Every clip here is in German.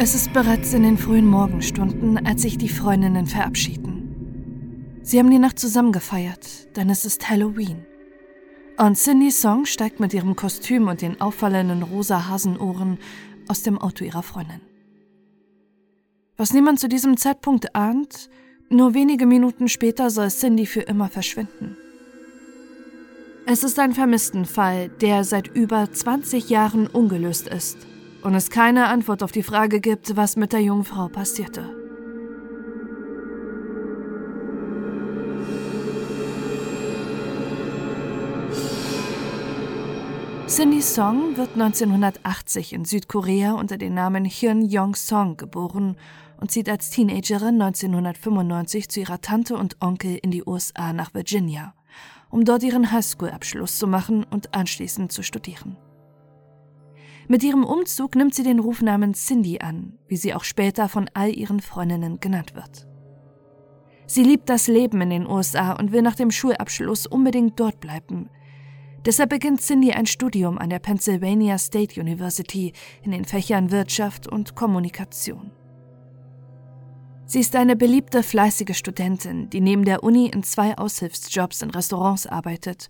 Es ist bereits in den frühen Morgenstunden, als sich die Freundinnen verabschieden. Sie haben die Nacht zusammen gefeiert, denn es ist Halloween. Und Cindy Song steigt mit ihrem Kostüm und den auffallenden rosa Hasenohren aus dem Auto ihrer Freundin. Was niemand zu diesem Zeitpunkt ahnt, nur wenige Minuten später soll Cindy für immer verschwinden. Es ist ein Vermisstenfall, der seit über 20 Jahren ungelöst ist und es keine Antwort auf die Frage gibt, was mit der jungen Frau passierte. Cindy Song wird 1980 in Südkorea unter dem Namen Hyun Yong Song geboren und zieht als Teenagerin 1995 zu ihrer Tante und Onkel in die USA nach Virginia, um dort ihren Highschool-Abschluss zu machen und anschließend zu studieren. Mit ihrem Umzug nimmt sie den Rufnamen Cindy an, wie sie auch später von all ihren Freundinnen genannt wird. Sie liebt das Leben in den USA und will nach dem Schulabschluss unbedingt dort bleiben. Deshalb beginnt Cindy ein Studium an der Pennsylvania State University in den Fächern Wirtschaft und Kommunikation. Sie ist eine beliebte, fleißige Studentin, die neben der Uni in zwei Aushilfsjobs in Restaurants arbeitet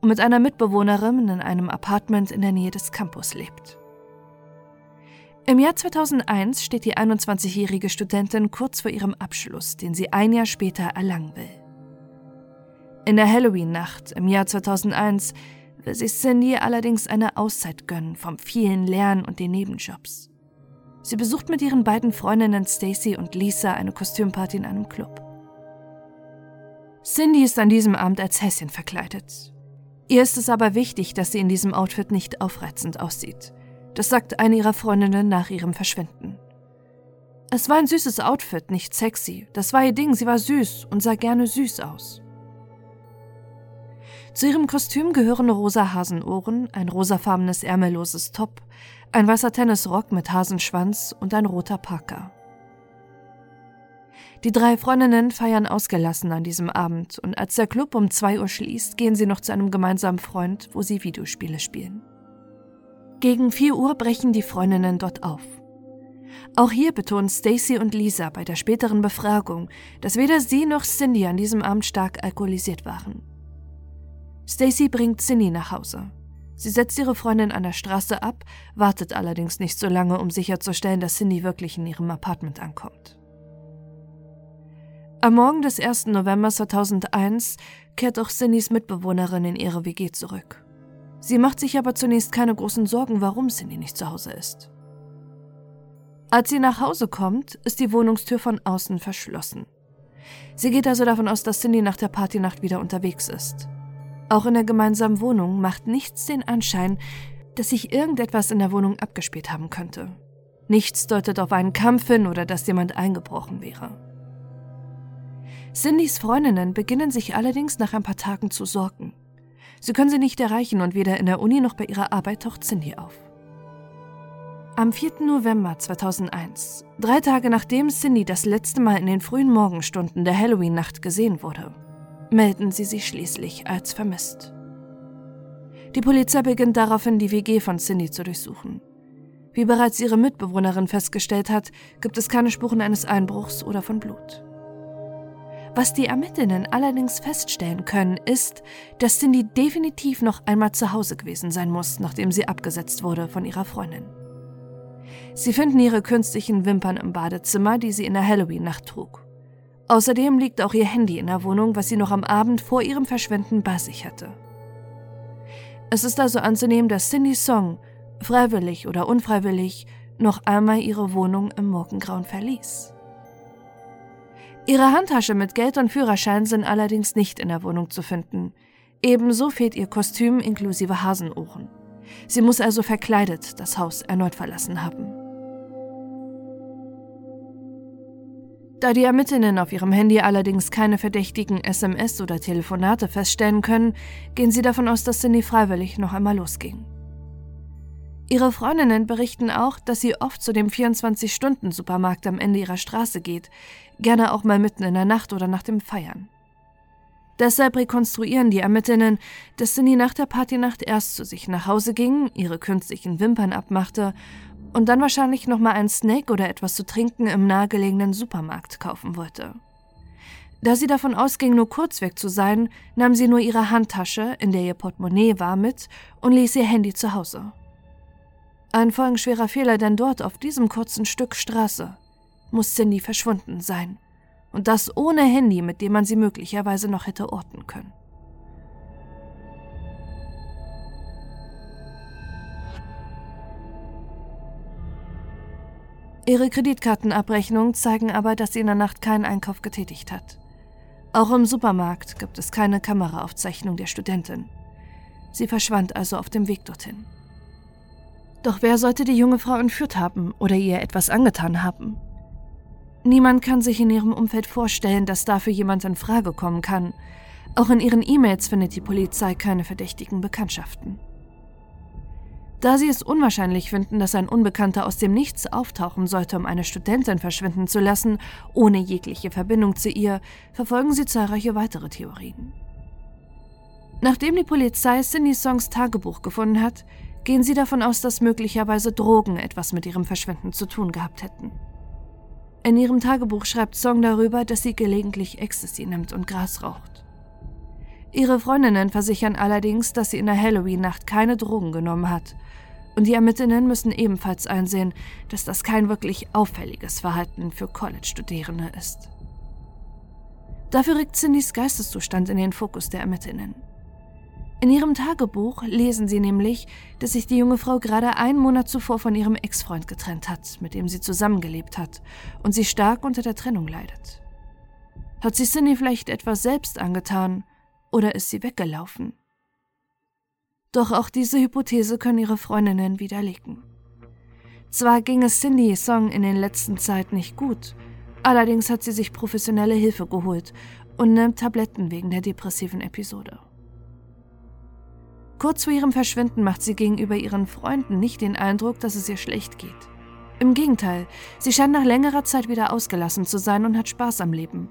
und mit einer Mitbewohnerin in einem Apartment in der Nähe des Campus lebt. Im Jahr 2001 steht die 21-jährige Studentin kurz vor ihrem Abschluss, den sie ein Jahr später erlangen will. In der Halloween-Nacht im Jahr 2001 will sich Cindy allerdings eine Auszeit gönnen vom vielen Lernen und den Nebenjobs. Sie besucht mit ihren beiden Freundinnen Stacy und Lisa eine Kostümparty in einem Club. Cindy ist an diesem Abend als Häschen verkleidet. Ihr ist es aber wichtig, dass sie in diesem Outfit nicht aufreizend aussieht. Das sagt eine ihrer Freundinnen nach ihrem Verschwinden. Es war ein süßes Outfit, nicht sexy. Das war ihr Ding, sie war süß und sah gerne süß aus. Zu ihrem Kostüm gehören rosa Hasenohren, ein rosafarbenes ärmelloses Top, ein weißer Tennisrock mit Hasenschwanz und ein roter Parker. Die drei Freundinnen feiern ausgelassen an diesem Abend und als der Club um zwei Uhr schließt, gehen sie noch zu einem gemeinsamen Freund, wo sie Videospiele spielen. Gegen 4 Uhr brechen die Freundinnen dort auf. Auch hier betonen Stacy und Lisa bei der späteren Befragung, dass weder sie noch Cindy an diesem Abend stark alkoholisiert waren. Stacy bringt Cindy nach Hause. Sie setzt ihre Freundin an der Straße ab, wartet allerdings nicht so lange, um sicherzustellen, dass Cindy wirklich in ihrem Apartment ankommt. Am Morgen des 1. November 2001 kehrt auch Cindys Mitbewohnerin in ihre WG zurück. Sie macht sich aber zunächst keine großen Sorgen, warum Cindy nicht zu Hause ist. Als sie nach Hause kommt, ist die Wohnungstür von außen verschlossen. Sie geht also davon aus, dass Cindy nach der Partynacht wieder unterwegs ist. Auch in der gemeinsamen Wohnung macht nichts den Anschein, dass sich irgendetwas in der Wohnung abgespielt haben könnte. Nichts deutet auf einen Kampf hin oder dass jemand eingebrochen wäre. Cindys Freundinnen beginnen sich allerdings nach ein paar Tagen zu sorgen. Sie können sie nicht erreichen und weder in der Uni noch bei ihrer Arbeit taucht Cindy auf. Am 4. November 2001, drei Tage nachdem Cindy das letzte Mal in den frühen Morgenstunden der Halloween-Nacht gesehen wurde, melden sie sich schließlich als vermisst. Die Polizei beginnt daraufhin, die WG von Cindy zu durchsuchen. Wie bereits ihre Mitbewohnerin festgestellt hat, gibt es keine Spuren eines Einbruchs oder von Blut. Was die Ermittlerinnen allerdings feststellen können, ist, dass Cindy definitiv noch einmal zu Hause gewesen sein muss, nachdem sie abgesetzt wurde von ihrer Freundin. Sie finden ihre künstlichen Wimpern im Badezimmer, die sie in der Halloween-Nacht trug. Außerdem liegt auch ihr Handy in der Wohnung, was sie noch am Abend vor ihrem Verschwinden bei sich hatte. Es ist also anzunehmen, dass Cindy Song, freiwillig oder unfreiwillig, noch einmal ihre Wohnung im Morgengrauen verließ. Ihre Handtasche mit Geld und Führerschein sind allerdings nicht in der Wohnung zu finden. Ebenso fehlt ihr Kostüm inklusive Hasenohren. Sie muss also verkleidet das Haus erneut verlassen haben. Da die Ermittlerinnen auf ihrem Handy allerdings keine verdächtigen SMS oder Telefonate feststellen können, gehen sie davon aus, dass Cindy freiwillig noch einmal losging. Ihre Freundinnen berichten auch, dass sie oft zu dem 24-Stunden-Supermarkt am Ende ihrer Straße geht, gerne auch mal mitten in der Nacht oder nach dem Feiern. Deshalb rekonstruieren die Ermittlerinnen, dass Cindy nach der Partynacht erst zu sich nach Hause ging, ihre künstlichen Wimpern abmachte und dann wahrscheinlich nochmal ein Snake oder etwas zu trinken im nahegelegenen Supermarkt kaufen wollte. Da sie davon ausging, nur kurz weg zu sein, nahm sie nur ihre Handtasche, in der ihr Portemonnaie war, mit und ließ ihr Handy zu Hause. Ein folgenschwerer Fehler, denn dort auf diesem kurzen Stück Straße muss Cindy verschwunden sein. Und das ohne Handy, mit dem man sie möglicherweise noch hätte orten können. Ihre Kreditkartenabrechnungen zeigen aber, dass sie in der Nacht keinen Einkauf getätigt hat. Auch im Supermarkt gibt es keine Kameraaufzeichnung der Studentin. Sie verschwand also auf dem Weg dorthin. Doch wer sollte die junge Frau entführt haben oder ihr etwas angetan haben? Niemand kann sich in ihrem Umfeld vorstellen, dass dafür jemand in Frage kommen kann. Auch in ihren E-Mails findet die Polizei keine verdächtigen Bekanntschaften. Da sie es unwahrscheinlich finden, dass ein Unbekannter aus dem Nichts auftauchen sollte, um eine Studentin verschwinden zu lassen, ohne jegliche Verbindung zu ihr, verfolgen sie zahlreiche weitere Theorien. Nachdem die Polizei Cindy Songs Tagebuch gefunden hat, gehen sie davon aus, dass möglicherweise Drogen etwas mit ihrem Verschwinden zu tun gehabt hätten. In ihrem Tagebuch schreibt Song darüber, dass sie gelegentlich Ecstasy nimmt und Gras raucht. Ihre Freundinnen versichern allerdings, dass sie in der Halloween-Nacht keine Drogen genommen hat und die Ermittlerinnen müssen ebenfalls einsehen, dass das kein wirklich auffälliges Verhalten für College-Studierende ist. Dafür rückt Cindys Geisteszustand in den Fokus der Ermittlerinnen. In ihrem Tagebuch lesen sie nämlich, dass sich die junge Frau gerade einen Monat zuvor von ihrem Ex-Freund getrennt hat, mit dem sie zusammengelebt hat, und sie stark unter der Trennung leidet. Hat sie Cindy vielleicht etwas selbst angetan oder ist sie weggelaufen? Doch auch diese Hypothese können ihre Freundinnen widerlegen. Zwar ging es Cindy Song in den letzten Zeit nicht gut, allerdings hat sie sich professionelle Hilfe geholt und nimmt Tabletten wegen der depressiven Episode. Kurz vor ihrem Verschwinden macht sie gegenüber ihren Freunden nicht den Eindruck, dass es ihr schlecht geht. Im Gegenteil, sie scheint nach längerer Zeit wieder ausgelassen zu sein und hat Spaß am Leben.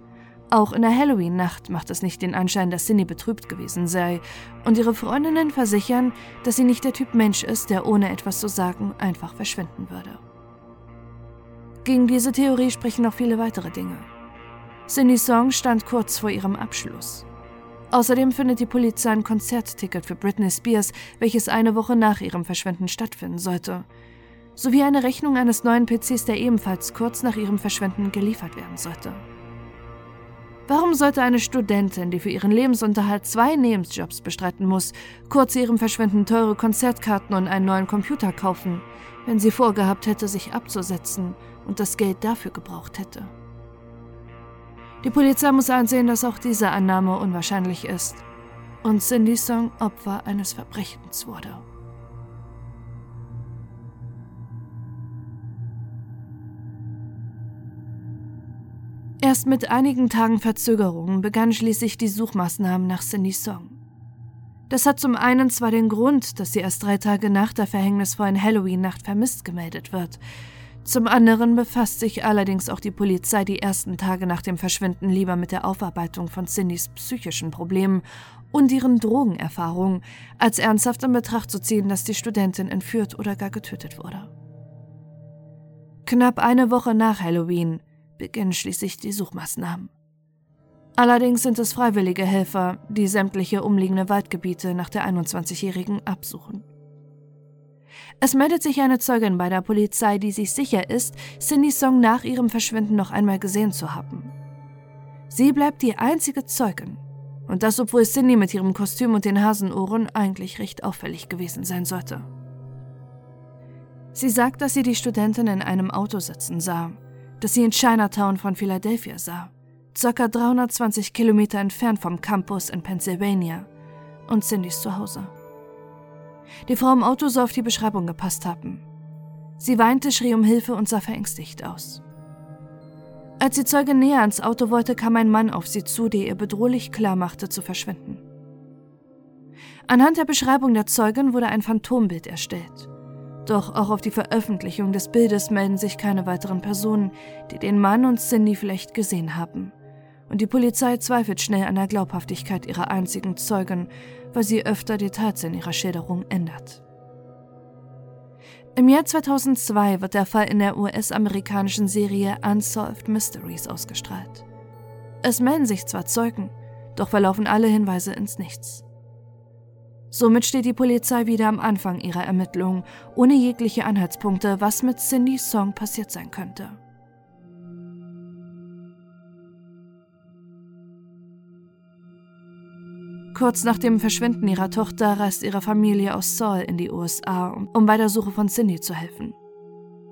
Auch in der Halloween-Nacht macht es nicht den Anschein, dass Cindy betrübt gewesen sei, und ihre Freundinnen versichern, dass sie nicht der Typ Mensch ist, der ohne etwas zu sagen einfach verschwinden würde. Gegen diese Theorie sprechen noch viele weitere Dinge. Cindy Song stand kurz vor ihrem Abschluss. Außerdem findet die Polizei ein Konzertticket für Britney Spears, welches eine Woche nach ihrem Verschwinden stattfinden sollte, sowie eine Rechnung eines neuen PCs, der ebenfalls kurz nach ihrem Verschwinden geliefert werden sollte. Warum sollte eine Studentin, die für ihren Lebensunterhalt zwei Nebenjobs bestreiten muss, kurz ihrem Verschwinden teure Konzertkarten und einen neuen Computer kaufen, wenn sie vorgehabt hätte, sich abzusetzen und das Geld dafür gebraucht hätte? Die Polizei muss einsehen, dass auch diese Annahme unwahrscheinlich ist und Cindy Song Opfer eines Verbrechens wurde. Erst mit einigen Tagen Verzögerung begannen schließlich die Suchmaßnahmen nach Cindy Song. Das hat zum einen zwar den Grund, dass sie erst drei Tage nach der verhängnisvollen Halloween-Nacht vermisst gemeldet wird, zum anderen befasst sich allerdings auch die Polizei die ersten Tage nach dem Verschwinden lieber mit der Aufarbeitung von Cindys psychischen Problemen und ihren Drogenerfahrungen, als ernsthaft in Betracht zu ziehen, dass die Studentin entführt oder gar getötet wurde. Knapp eine Woche nach Halloween beginnen schließlich die Suchmaßnahmen. Allerdings sind es freiwillige Helfer, die sämtliche umliegende Waldgebiete nach der 21-Jährigen absuchen. Es meldet sich eine Zeugin bei der Polizei, die sich sicher ist, Cindy Song nach ihrem Verschwinden noch einmal gesehen zu haben. Sie bleibt die einzige Zeugin. Und das, obwohl Cindy mit ihrem Kostüm und den Hasenohren eigentlich recht auffällig gewesen sein sollte. Sie sagt, dass sie die Studentin in einem Auto sitzen sah das sie in Chinatown von Philadelphia sah, ca. 320 Kilometer entfernt vom Campus in Pennsylvania und Cindys Zuhause. Die Frau im Auto soll auf die Beschreibung gepasst haben. Sie weinte, schrie um Hilfe und sah verängstigt aus. Als die Zeugin näher ans Auto wollte, kam ein Mann auf sie zu, der ihr bedrohlich klar machte, zu verschwinden. Anhand der Beschreibung der Zeugin wurde ein Phantombild erstellt. Doch auch auf die Veröffentlichung des Bildes melden sich keine weiteren Personen, die den Mann und Cindy vielleicht gesehen haben. Und die Polizei zweifelt schnell an der Glaubhaftigkeit ihrer einzigen Zeugen, weil sie öfter Details in ihrer Schilderung ändert. Im Jahr 2002 wird der Fall in der US-amerikanischen Serie Unsolved Mysteries ausgestrahlt. Es melden sich zwar Zeugen, doch verlaufen alle Hinweise ins Nichts. Somit steht die Polizei wieder am Anfang ihrer Ermittlungen, ohne jegliche Anhaltspunkte, was mit Cindys Song passiert sein könnte. Kurz nach dem Verschwinden ihrer Tochter reist ihre Familie aus Seoul in die USA, um bei der Suche von Cindy zu helfen.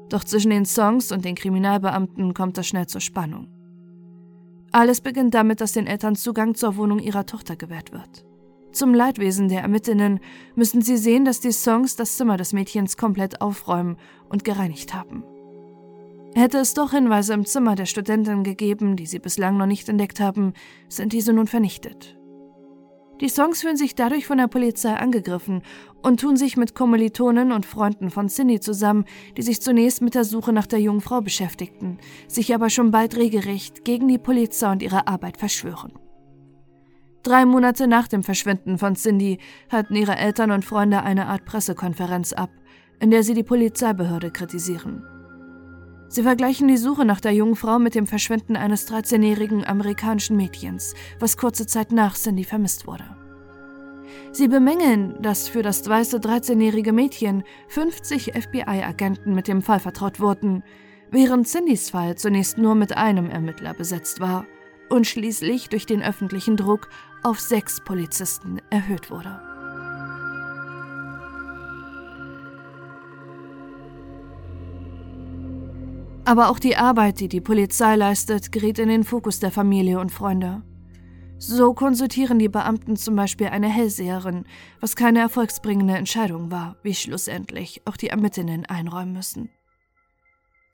Doch zwischen den Songs und den Kriminalbeamten kommt es schnell zur Spannung. Alles beginnt damit, dass den Eltern Zugang zur Wohnung ihrer Tochter gewährt wird. Zum Leidwesen der Ermittlerinnen müssen sie sehen, dass die Songs das Zimmer des Mädchens komplett aufräumen und gereinigt haben. Hätte es doch Hinweise im Zimmer der Studentin gegeben, die sie bislang noch nicht entdeckt haben, sind diese nun vernichtet. Die Songs fühlen sich dadurch von der Polizei angegriffen und tun sich mit Kommilitonen und Freunden von Cindy zusammen, die sich zunächst mit der Suche nach der jungen Frau beschäftigten, sich aber schon bald regelrecht gegen die Polizei und ihre Arbeit verschwören. Drei Monate nach dem Verschwinden von Cindy halten ihre Eltern und Freunde eine Art Pressekonferenz ab, in der sie die Polizeibehörde kritisieren. Sie vergleichen die Suche nach der jungen Frau mit dem Verschwinden eines 13-jährigen amerikanischen Mädchens, was kurze Zeit nach Cindy vermisst wurde. Sie bemängeln, dass für das weiße 13-jährige Mädchen 50 FBI-Agenten mit dem Fall vertraut wurden, während Cindys Fall zunächst nur mit einem Ermittler besetzt war und schließlich durch den öffentlichen Druck auf sechs Polizisten erhöht wurde. Aber auch die Arbeit, die die Polizei leistet, gerät in den Fokus der Familie und Freunde. So konsultieren die Beamten zum Beispiel eine Hellseherin, was keine erfolgsbringende Entscheidung war, wie schlussendlich auch die Ermittlerinnen einräumen müssen.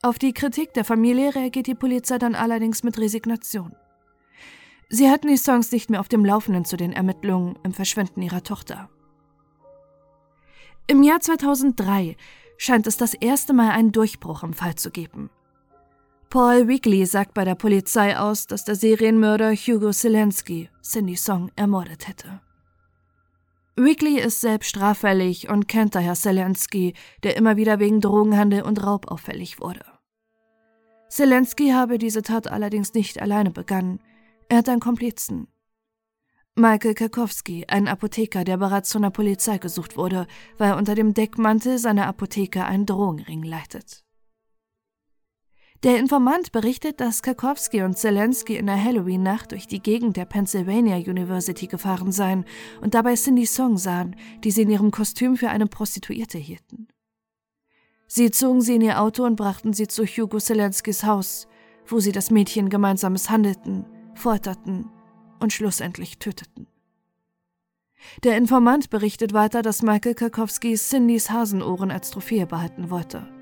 Auf die Kritik der Familie reagiert die Polizei dann allerdings mit Resignation. Sie hatten die Songs nicht mehr auf dem Laufenden zu den Ermittlungen im Verschwinden ihrer Tochter. Im Jahr 2003 scheint es das erste Mal einen Durchbruch im Fall zu geben. Paul Weekly sagt bei der Polizei aus, dass der Serienmörder Hugo Zelensky Cindy Song ermordet hätte. Weekly ist selbst straffällig und kennt daher Zelensky, der immer wieder wegen Drogenhandel und Raub auffällig wurde. Zelensky habe diese Tat allerdings nicht alleine begangen. Er hat einen Komplizen. Michael Karkowski, ein Apotheker, der bereits von der Polizei gesucht wurde, weil er unter dem Deckmantel seiner Apotheke einen Drogenring leitet. Der Informant berichtet, dass Karkowski und Zelensky in der Halloween-Nacht durch die Gegend der Pennsylvania University gefahren seien und dabei Cindy Song sahen, die sie in ihrem Kostüm für eine Prostituierte hielten. Sie zogen sie in ihr Auto und brachten sie zu Hugo Zelenskys Haus, wo sie das Mädchen gemeinsam misshandelten, folterten und schlussendlich töteten. Der Informant berichtet weiter, dass Michael Karkowski Cindys Hasenohren als Trophäe behalten wollte.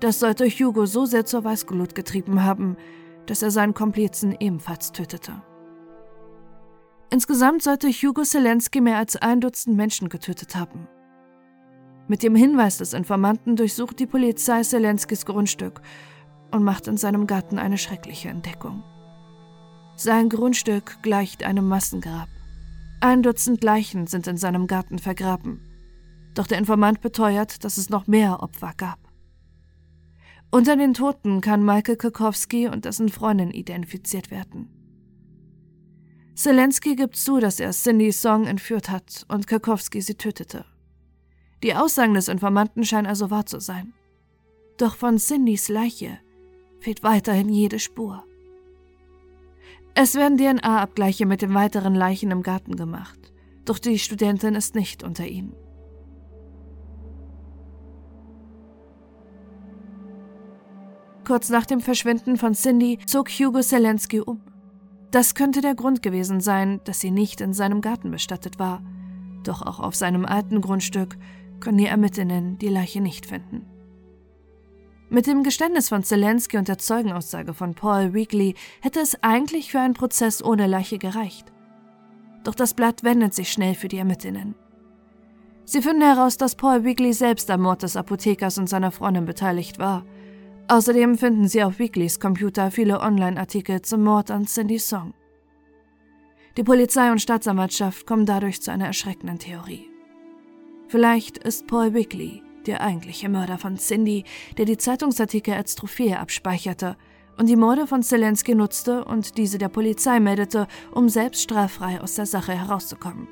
Das sollte Hugo so sehr zur Weißglut getrieben haben, dass er seinen Komplizen ebenfalls tötete. Insgesamt sollte Hugo Zelensky mehr als ein Dutzend Menschen getötet haben. Mit dem Hinweis des Informanten durchsucht die Polizei Zelenskys Grundstück und macht in seinem Garten eine schreckliche Entdeckung. Sein Grundstück gleicht einem Massengrab. Ein Dutzend Leichen sind in seinem Garten vergraben. Doch der Informant beteuert, dass es noch mehr Opfer gab. Unter den Toten kann Michael Kokowski und dessen Freundin identifiziert werden. Zelensky gibt zu, dass er Cindy Song entführt hat und Kokowski sie tötete. Die Aussagen des Informanten scheinen also wahr zu sein. Doch von Cindys Leiche fehlt weiterhin jede Spur. Es werden DNA-Abgleiche mit den weiteren Leichen im Garten gemacht, doch die Studentin ist nicht unter ihnen. Kurz nach dem Verschwinden von Cindy zog Hugo Zelensky um. Das könnte der Grund gewesen sein, dass sie nicht in seinem Garten bestattet war. Doch auch auf seinem alten Grundstück können die Ermittlerinnen die Leiche nicht finden. Mit dem Geständnis von Zelensky und der Zeugenaussage von Paul Weekly hätte es eigentlich für einen Prozess ohne Leiche gereicht. Doch das Blatt wendet sich schnell für die Ermittlerinnen. Sie finden heraus, dass Paul Weekly selbst am Mord des Apothekers und seiner Freundin beteiligt war – Außerdem finden Sie auf Weeklys Computer viele Online-Artikel zum Mord an Cindy Song. Die Polizei und Staatsanwaltschaft kommen dadurch zu einer erschreckenden Theorie. Vielleicht ist Paul Weekly der eigentliche Mörder von Cindy, der die Zeitungsartikel als Trophäe abspeicherte und die Morde von Zelensky nutzte und diese der Polizei meldete, um selbst straffrei aus der Sache herauszukommen.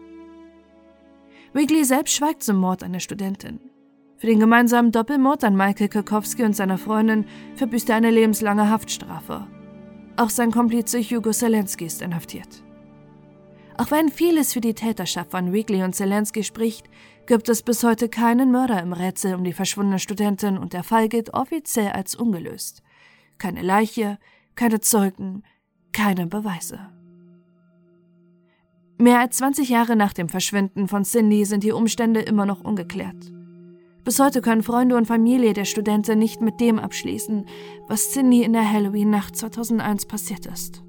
Wigley selbst schweigt zum Mord an der Studentin. Für den gemeinsamen Doppelmord an Michael Kirkowski und seiner Freundin verbüßt er eine lebenslange Haftstrafe. Auch sein Komplize Hugo Zelensky ist inhaftiert. Auch wenn vieles für die Täterschaft von Weekly und Zelensky spricht, gibt es bis heute keinen Mörder im Rätsel um die verschwundene Studentin und der Fall gilt offiziell als ungelöst. Keine Leiche, keine Zeugen, keine Beweise. Mehr als 20 Jahre nach dem Verschwinden von Cindy sind die Umstände immer noch ungeklärt. Bis heute können Freunde und Familie der Studentin nicht mit dem abschließen, was Cindy in der Halloween-Nacht 2001 passiert ist.